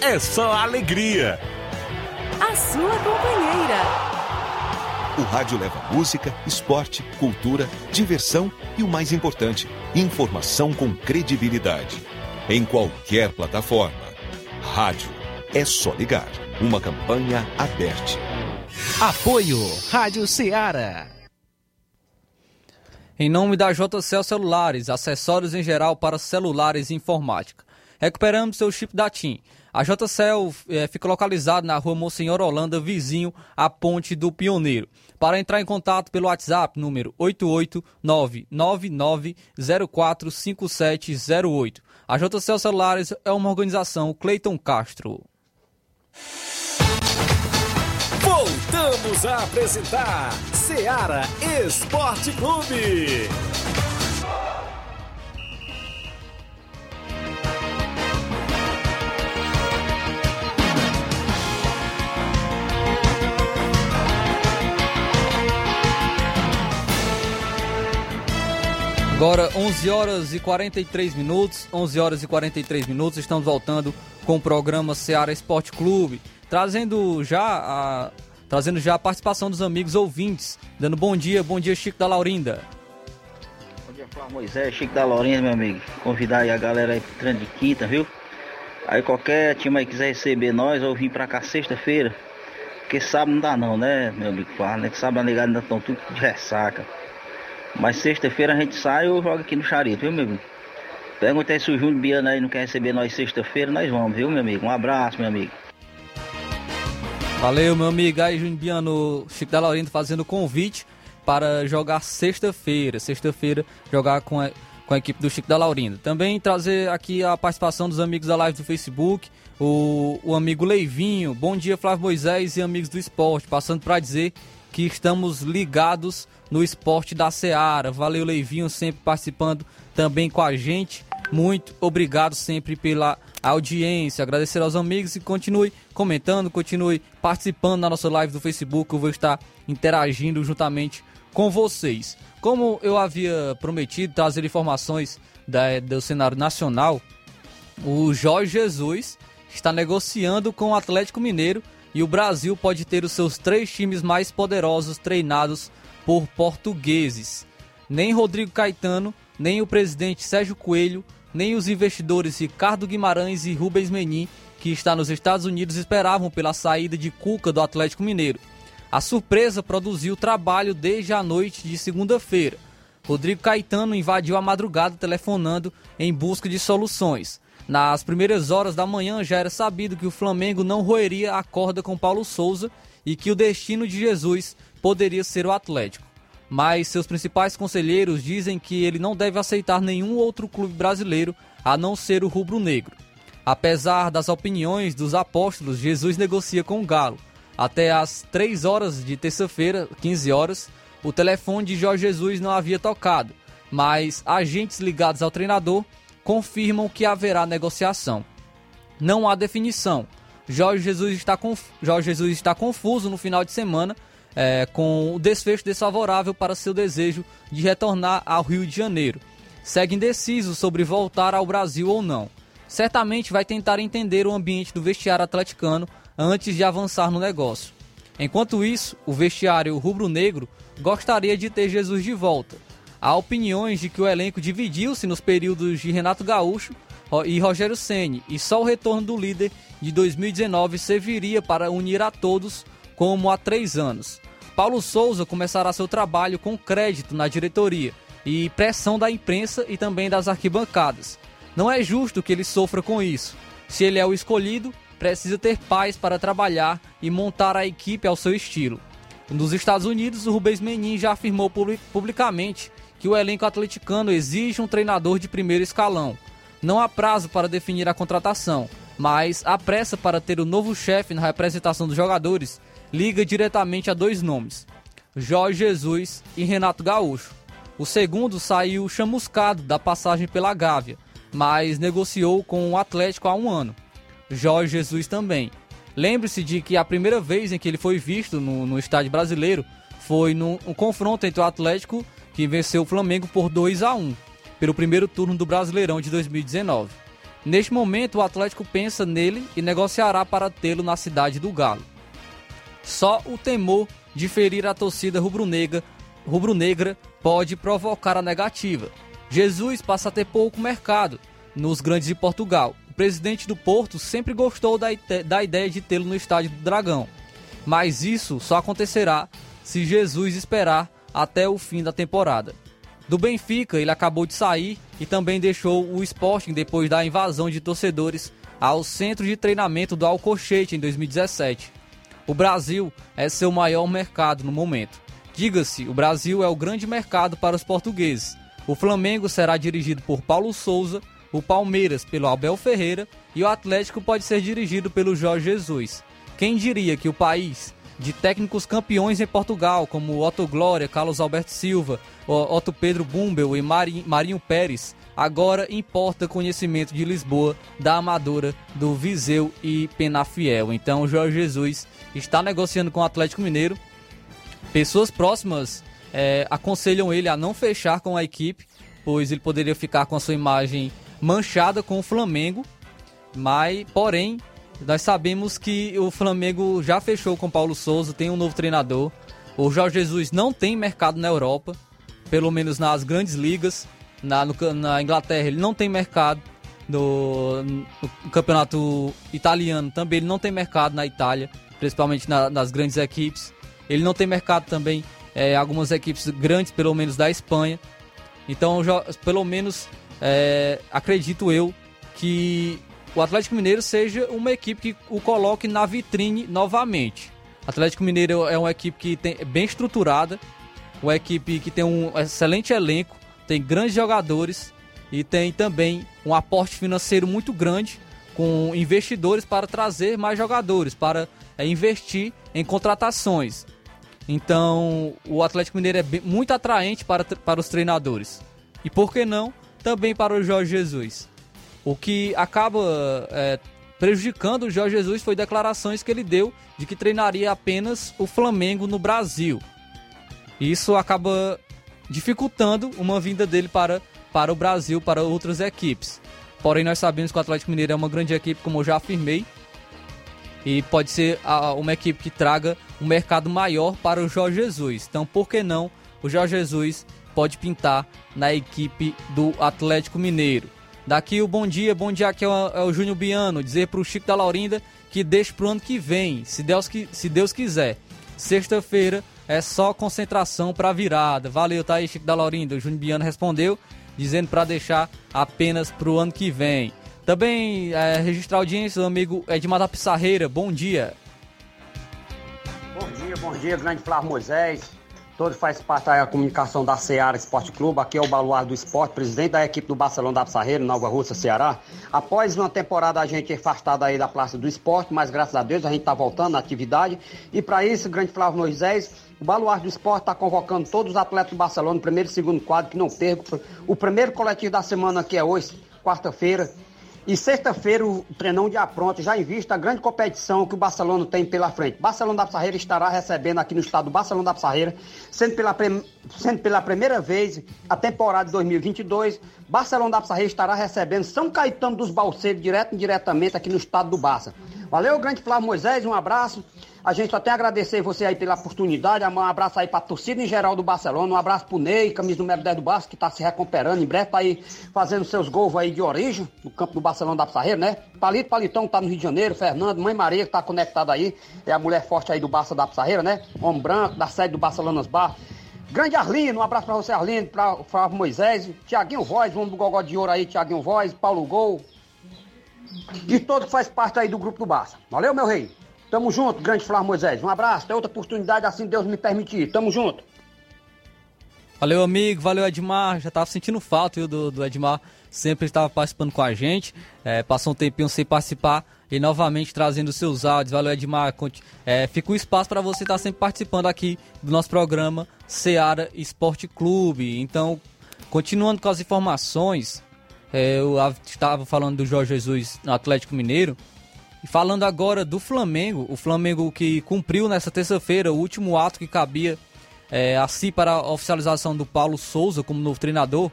é só alegria. A sua companheira. O rádio leva música, esporte, cultura, diversão e o mais importante, informação com credibilidade. Em qualquer plataforma. Rádio é só ligar. Uma campanha aberta. Apoio Rádio Ceará. Em nome da JCL Celulares, acessórios em geral para celulares e informática. Recuperamos seu chip da TIM. A JCL é, fica localizada na rua Monsenhor Holanda, vizinho à Ponte do Pioneiro. Para entrar em contato pelo WhatsApp, número 88999045708. A JCL Celulares é uma organização Cleiton Castro. Voltamos a apresentar Seara Esporte Clube. Agora 11 horas e 43 minutos, 11 horas e 43 minutos, estamos voltando com o programa Seara Esporte Clube, trazendo já a trazendo já a participação dos amigos ouvintes, dando bom dia, bom dia Chico da Laurinda. Bom dia, Flávio Moisés, Chico da Laurinda, meu amigo. Convidar aí a galera aí pro de quinta, viu? Aí qualquer time aí quiser receber nós ou vir pra cá sexta-feira, porque sábado não dá não, né, meu amigo Flávio, né? Que sábado a ligado ainda estão tudo de ressaca. Mas sexta-feira a gente sai ou joga aqui no Charito, viu, meu amigo? Pergunta aí se o Júnior Biana aí não quer receber nós sexta-feira, nós vamos, viu, meu amigo? Um abraço, meu amigo. Valeu, meu amigo. Aí, Júnior Biano, Chico da Laurindo fazendo convite para jogar sexta-feira. Sexta-feira, jogar com a, com a equipe do Chico da Laurinda. Também trazer aqui a participação dos amigos da live do Facebook, o, o amigo Leivinho, bom dia Flávio Moisés e amigos do esporte, passando para dizer que estamos ligados no esporte da Seara. Valeu Leivinho, sempre participando também com a gente. Muito obrigado sempre pela audiência. Agradecer aos amigos e continue comentando, continue participando na nossa live do Facebook. Eu vou estar interagindo juntamente com vocês. Como eu havia prometido trazer informações da, do cenário nacional, o Jorge Jesus está negociando com o Atlético Mineiro e o Brasil pode ter os seus três times mais poderosos treinados por portugueses. Nem Rodrigo Caetano, nem o presidente Sérgio Coelho nem os investidores Ricardo Guimarães e Rubens Menin, que está nos Estados Unidos, esperavam pela saída de Cuca do Atlético Mineiro. A surpresa produziu trabalho desde a noite de segunda-feira. Rodrigo Caetano invadiu a madrugada telefonando em busca de soluções. Nas primeiras horas da manhã já era sabido que o Flamengo não roeria a corda com Paulo Souza e que o destino de Jesus poderia ser o Atlético mas seus principais conselheiros dizem que ele não deve aceitar nenhum outro clube brasileiro a não ser o rubro-negro. Apesar das opiniões dos apóstolos, Jesus negocia com o Galo. Até às 3 horas de terça-feira, 15 horas, o telefone de Jorge Jesus não havia tocado, mas agentes ligados ao treinador confirmam que haverá negociação. Não há definição. Jorge Jesus está, conf... Jorge Jesus está confuso no final de semana é, com o desfecho desfavorável para seu desejo de retornar ao Rio de Janeiro. Segue indeciso sobre voltar ao Brasil ou não. Certamente vai tentar entender o ambiente do vestiário atleticano antes de avançar no negócio. Enquanto isso, o vestiário rubro-negro gostaria de ter Jesus de volta. Há opiniões de que o elenco dividiu-se nos períodos de Renato Gaúcho e Rogério Ceni, e só o retorno do líder de 2019 serviria para unir a todos como há três anos. Paulo Souza começará seu trabalho com crédito na diretoria e pressão da imprensa e também das arquibancadas. Não é justo que ele sofra com isso. Se ele é o escolhido, precisa ter paz para trabalhar e montar a equipe ao seu estilo. Nos Estados Unidos, o Rubens Menin já afirmou publicamente que o elenco atleticano exige um treinador de primeiro escalão. Não há prazo para definir a contratação, mas há pressa para ter o novo chefe na representação dos jogadores liga diretamente a dois nomes: Jorge Jesus e Renato Gaúcho. O segundo saiu chamuscado da passagem pela Gávea, mas negociou com o Atlético há um ano. Jorge Jesus também. Lembre-se de que a primeira vez em que ele foi visto no, no estádio brasileiro foi no um confronto entre o Atlético, que venceu o Flamengo por 2 a 1 pelo primeiro turno do Brasileirão de 2019. Neste momento, o Atlético pensa nele e negociará para tê-lo na cidade do Galo. Só o temor de ferir a torcida rubro-negra rubro pode provocar a negativa. Jesus passa a ter pouco mercado nos grandes de Portugal. O presidente do Porto sempre gostou da, da ideia de tê-lo no estádio do Dragão. Mas isso só acontecerá se Jesus esperar até o fim da temporada. Do Benfica, ele acabou de sair e também deixou o Sporting depois da invasão de torcedores ao centro de treinamento do Alcochete em 2017. O Brasil é seu maior mercado no momento. Diga-se, o Brasil é o grande mercado para os portugueses. O Flamengo será dirigido por Paulo Souza, o Palmeiras pelo Abel Ferreira e o Atlético pode ser dirigido pelo Jorge Jesus. Quem diria que o país de técnicos campeões em Portugal, como Otto Glória, Carlos Alberto Silva, Otto Pedro Bumbel e Marinho Pérez, agora importa conhecimento de Lisboa, da Amadora, do Viseu e Penafiel. Então, Jorge Jesus está negociando com o Atlético Mineiro. Pessoas próximas é, aconselham ele a não fechar com a equipe, pois ele poderia ficar com a sua imagem manchada com o Flamengo. Mas, porém, nós sabemos que o Flamengo já fechou com Paulo Souza, tem um novo treinador. O Jorge Jesus não tem mercado na Europa, pelo menos nas grandes ligas. Na, no, na Inglaterra ele não tem mercado. No, no, campeonato italiano também ele não tem mercado na Itália principalmente na, nas grandes equipes. Ele não tem mercado também é, algumas equipes grandes, pelo menos da Espanha. Então, já, pelo menos, é, acredito eu que o Atlético Mineiro seja uma equipe que o coloque na vitrine novamente. O Atlético Mineiro é uma equipe que tem, é bem estruturada, uma equipe que tem um excelente elenco, tem grandes jogadores e tem também um aporte financeiro muito grande com investidores para trazer mais jogadores, para é, investir em contratações. Então, o Atlético Mineiro é bem, muito atraente para, para os treinadores. E por que não, também para o Jorge Jesus. O que acaba é, prejudicando o Jorge Jesus foi declarações que ele deu de que treinaria apenas o Flamengo no Brasil. Isso acaba dificultando uma vinda dele para, para o Brasil, para outras equipes. Porém, nós sabemos que o Atlético Mineiro é uma grande equipe, como eu já afirmei, e pode ser uma equipe que traga um mercado maior para o Jorge Jesus. Então, por que não o Jorge Jesus pode pintar na equipe do Atlético Mineiro? Daqui o bom dia, bom dia aqui é o, é o Júnior Biano, dizer para o Chico da Laurinda que deixe para o ano que vem, se Deus, se Deus quiser. Sexta-feira é só concentração para virada. Valeu, tá aí, Chico da Laurinda. O Júnior Biano respondeu, dizendo para deixar apenas para o ano que vem. Também é, registrar audiência do amigo Edmar da Pissarreira. Bom dia. Bom dia, bom dia, grande Flávio Moisés. Todos faz parte da comunicação da Seara Esporte Clube. Aqui é o Baluar do Esporte, presidente da equipe do Barcelona da Pissarreira, Nova Rússia, Ceará. Após uma temporada a gente afastado aí da Praça do Esporte, mas graças a Deus a gente está voltando na atividade. E para isso, grande Flávio Moisés, o Baluar do Esporte está convocando todos os atletas do Barcelona, primeiro e segundo quadro, que não percam. O primeiro coletivo da semana que é hoje, quarta-feira. E sexta-feira o treinão de apronto já em vista a grande competição que o Barcelona tem pela frente. Barcelona da Pissarreira estará recebendo aqui no estado do Barcelona da Pissarreira, sendo pela, sendo pela primeira vez a temporada de 2022, Barcelona da Pissarreira estará recebendo São Caetano dos Balseiros direto e indiretamente aqui no estado do Barça. Valeu, grande Flávio Moisés, um abraço. A gente só tem a agradecer você aí pela oportunidade. Um abraço aí pra torcida em geral do Barcelona. Um abraço pro Ney, camisa número 10 do Barça, que tá se recuperando. Em breve tá aí fazendo seus gols aí de origem no campo do Barcelona da Pissarreira, né? Palito Palitão tá no Rio de Janeiro. Fernando, Mãe Maria que tá conectada aí. É a mulher forte aí do Barça da Pissarreira, né? Homem branco, da sede do Barcelona Bar. Grande Arlindo, um abraço pra você, Arlindo, pra Flávio Moisés, Tiaguinho Voz, vamos do Gogó de Ouro aí, Tiaguinho Voz, Paulo Gol. E todo faz parte aí do grupo do Barça. Valeu, meu rei. Tamo junto, grande Flávio Moisés. Um abraço, tem outra oportunidade assim Deus me permitir. Tamo junto. Valeu, amigo. Valeu, Edmar. Já tava sentindo falta viu, do, do Edmar. Sempre estava participando com a gente. É, passou um tempinho sem participar e novamente trazendo seus áudios. Valeu, Edmar. É, fica um espaço para você estar sempre participando aqui do nosso programa Seara Esporte Clube. Então, continuando com as informações, eu estava falando do Jorge Jesus no Atlético Mineiro. E falando agora do Flamengo, o Flamengo que cumpriu nessa terça-feira o último ato que cabia é, a si para a oficialização do Paulo Souza como novo treinador,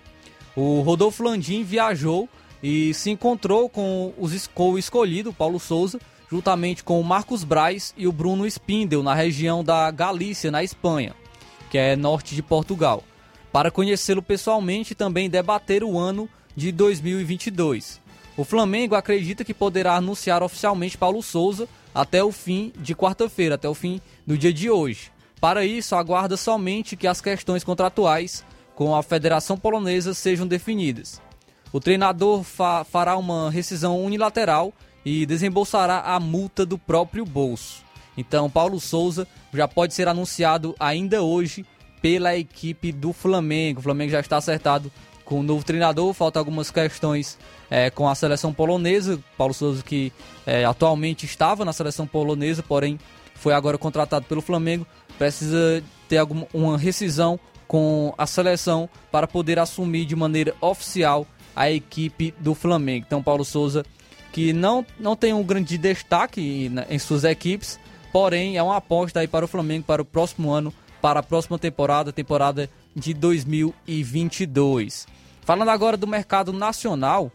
o Rodolfo Landim viajou e se encontrou com, os, com o escolhido, Paulo Souza, juntamente com o Marcos Braz e o Bruno Spindel, na região da Galícia, na Espanha, que é norte de Portugal, para conhecê-lo pessoalmente e também debater o ano de 2022. O Flamengo acredita que poderá anunciar oficialmente Paulo Souza até o fim de quarta-feira, até o fim do dia de hoje. Para isso, aguarda somente que as questões contratuais com a Federação Polonesa sejam definidas. O treinador fa fará uma rescisão unilateral e desembolsará a multa do próprio bolso. Então, Paulo Souza já pode ser anunciado ainda hoje pela equipe do Flamengo. O Flamengo já está acertado com o novo treinador, faltam algumas questões é, com a seleção polonesa. Paulo Souza, que é, atualmente estava na seleção polonesa, porém foi agora contratado pelo Flamengo, precisa ter alguma, uma rescisão com a seleção para poder assumir de maneira oficial a equipe do Flamengo. Então, Paulo Souza, que não, não tem um grande destaque em suas equipes, porém é uma aposta aí para o Flamengo para o próximo ano, para a próxima temporada, temporada de 2022. Falando agora do mercado nacional,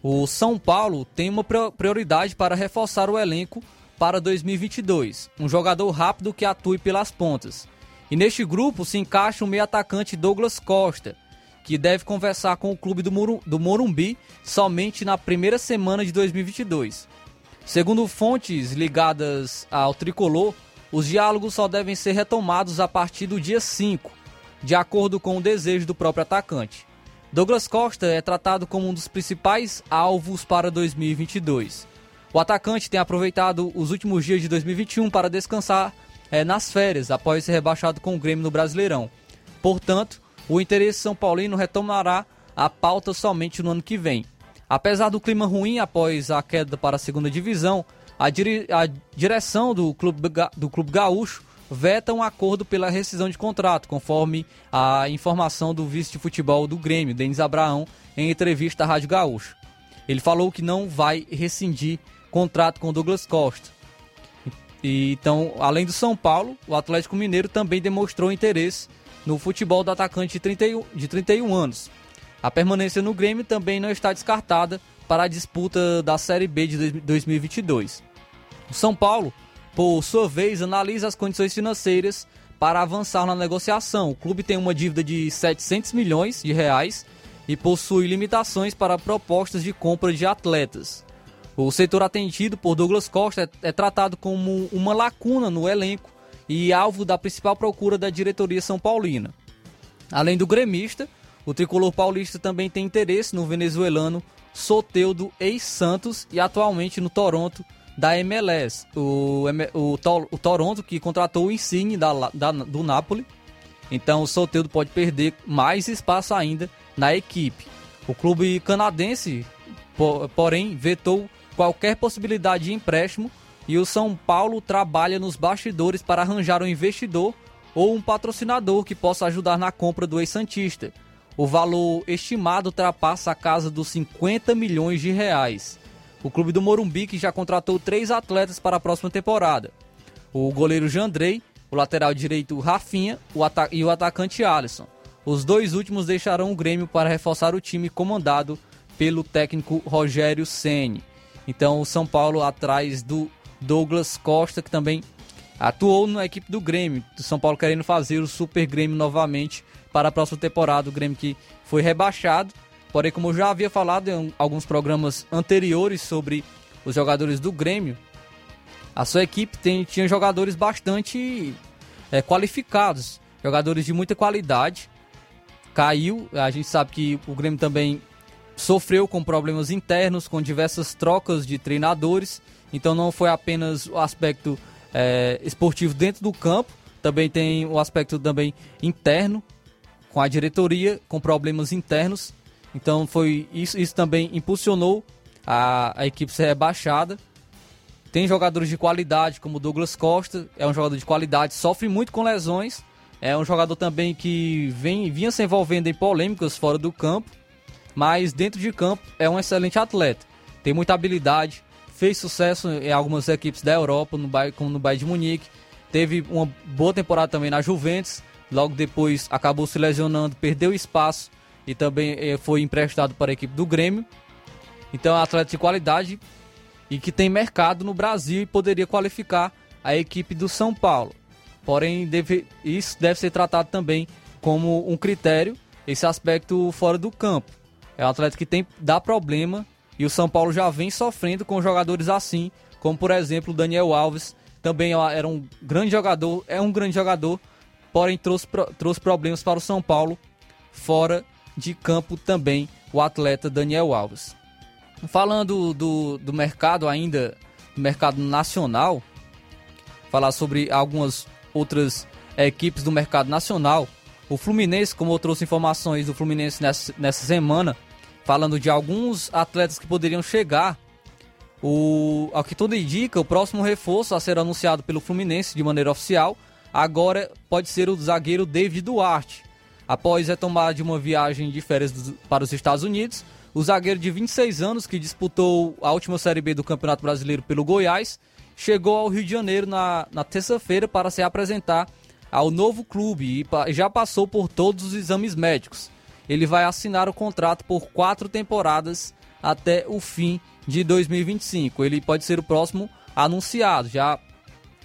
o São Paulo tem uma prioridade para reforçar o elenco para 2022, um jogador rápido que atue pelas pontas. E neste grupo se encaixa o meio atacante Douglas Costa, que deve conversar com o clube do Morumbi somente na primeira semana de 2022. Segundo fontes ligadas ao tricolor, os diálogos só devem ser retomados a partir do dia 5, de acordo com o desejo do próprio atacante. Douglas Costa é tratado como um dos principais alvos para 2022. O atacante tem aproveitado os últimos dias de 2021 para descansar é, nas férias, após ser rebaixado com o Grêmio no Brasileirão. Portanto, o interesse São Paulino retomará a pauta somente no ano que vem. Apesar do clima ruim após a queda para a segunda divisão, a, dire a direção do clube, do clube gaúcho veta um acordo pela rescisão de contrato, conforme a informação do vice de futebol do Grêmio, Denis Abraão, em entrevista à Rádio Gaúcho. Ele falou que não vai rescindir contrato com Douglas Costa. E, então, além do São Paulo, o Atlético Mineiro também demonstrou interesse no futebol do atacante de 31, de 31 anos. A permanência no Grêmio também não está descartada para a disputa da Série B de 2022. O São Paulo por sua vez, analisa as condições financeiras para avançar na negociação. O clube tem uma dívida de 700 milhões de reais e possui limitações para propostas de compra de atletas. O setor atendido por Douglas Costa é, é tratado como uma lacuna no elenco e alvo da principal procura da diretoria São Paulina. Além do gremista, o tricolor paulista também tem interesse no venezuelano Soteudo ex-Santos e atualmente no Toronto da MLS. O, o, o Toronto que contratou o Insigne da, da, do Napoli. Então o Soteldo pode perder mais espaço ainda na equipe. O clube canadense, porém, vetou qualquer possibilidade de empréstimo e o São Paulo trabalha nos bastidores para arranjar um investidor ou um patrocinador que possa ajudar na compra do ex-santista. O valor estimado ultrapassa a casa dos 50 milhões de reais. O clube do Morumbi que já contratou três atletas para a próxima temporada. O goleiro Jandrei, o lateral direito Rafinha o e o atacante Alisson. Os dois últimos deixarão o Grêmio para reforçar o time comandado pelo técnico Rogério Ceni. Então o São Paulo atrás do Douglas Costa, que também atuou na equipe do Grêmio. O São Paulo querendo fazer o Super Grêmio novamente para a próxima temporada. O Grêmio que foi rebaixado Porém, como eu já havia falado em alguns programas anteriores sobre os jogadores do Grêmio, a sua equipe tem, tinha jogadores bastante é, qualificados, jogadores de muita qualidade. Caiu, a gente sabe que o Grêmio também sofreu com problemas internos, com diversas trocas de treinadores. Então não foi apenas o aspecto é, esportivo dentro do campo, também tem o aspecto também interno, com a diretoria, com problemas internos. Então foi isso, isso também impulsionou a, a equipe ser rebaixada. Tem jogadores de qualidade, como Douglas Costa, é um jogador de qualidade, sofre muito com lesões. É um jogador também que vem, vinha se envolvendo em polêmicas fora do campo, mas dentro de campo é um excelente atleta. Tem muita habilidade, fez sucesso em algumas equipes da Europa, no como no Bayern de Munique. Teve uma boa temporada também na Juventus. Logo depois acabou se lesionando, perdeu espaço e também eh, foi emprestado para a equipe do Grêmio. Então é um atleta de qualidade e que tem mercado no Brasil e poderia qualificar a equipe do São Paulo. Porém, deve, isso deve ser tratado também como um critério, esse aspecto fora do campo. É um atleta que tem dá problema e o São Paulo já vem sofrendo com jogadores assim, como por exemplo o Daniel Alves, também era um grande jogador, é um grande jogador, porém trouxe, trouxe problemas para o São Paulo fora de campo também o atleta Daniel Alves. Falando do, do mercado ainda, do mercado nacional, falar sobre algumas outras equipes do mercado nacional. O Fluminense, como eu trouxe informações do Fluminense nessa, nessa semana, falando de alguns atletas que poderiam chegar. O, ao que tudo indica, o próximo reforço a ser anunciado pelo Fluminense de maneira oficial agora pode ser o zagueiro David Duarte, Após retomar de uma viagem de férias para os Estados Unidos, o zagueiro de 26 anos, que disputou a última Série B do Campeonato Brasileiro pelo Goiás, chegou ao Rio de Janeiro na, na terça-feira para se apresentar ao novo clube e já passou por todos os exames médicos. Ele vai assinar o contrato por quatro temporadas até o fim de 2025. Ele pode ser o próximo anunciado. Já,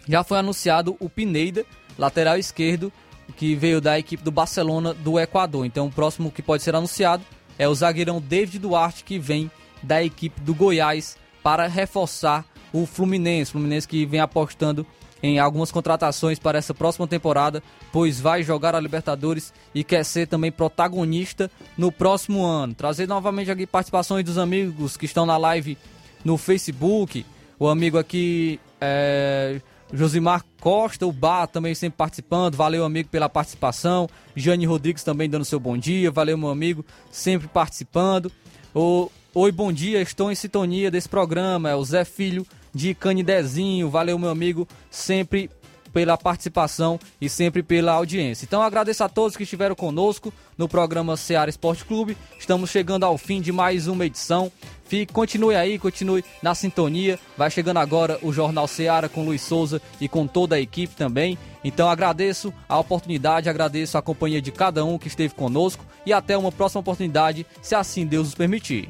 já foi anunciado o Pineida, lateral esquerdo, que veio da equipe do Barcelona do Equador. Então o próximo que pode ser anunciado é o zagueirão David Duarte, que vem da equipe do Goiás para reforçar o Fluminense. Fluminense que vem apostando em algumas contratações para essa próxima temporada, pois vai jogar a Libertadores e quer ser também protagonista no próximo ano. Trazer novamente aqui participações dos amigos que estão na live no Facebook. O amigo aqui é, Josimar Costa, o Bar também sempre participando. Valeu, amigo, pela participação. Jane Rodrigues também dando seu bom dia. Valeu, meu amigo, sempre participando. O, Oi, bom dia, estou em sintonia desse programa. É o Zé Filho de Canidezinho. Valeu, meu amigo, sempre pela participação e sempre pela audiência. Então agradeço a todos que estiveram conosco no programa Seara Esporte Clube. Estamos chegando ao fim de mais uma edição. Fique, continue aí, continue na sintonia. Vai chegando agora o Jornal Seara com Luiz Souza e com toda a equipe também. Então agradeço a oportunidade, agradeço a companhia de cada um que esteve conosco e até uma próxima oportunidade, se assim Deus nos permitir.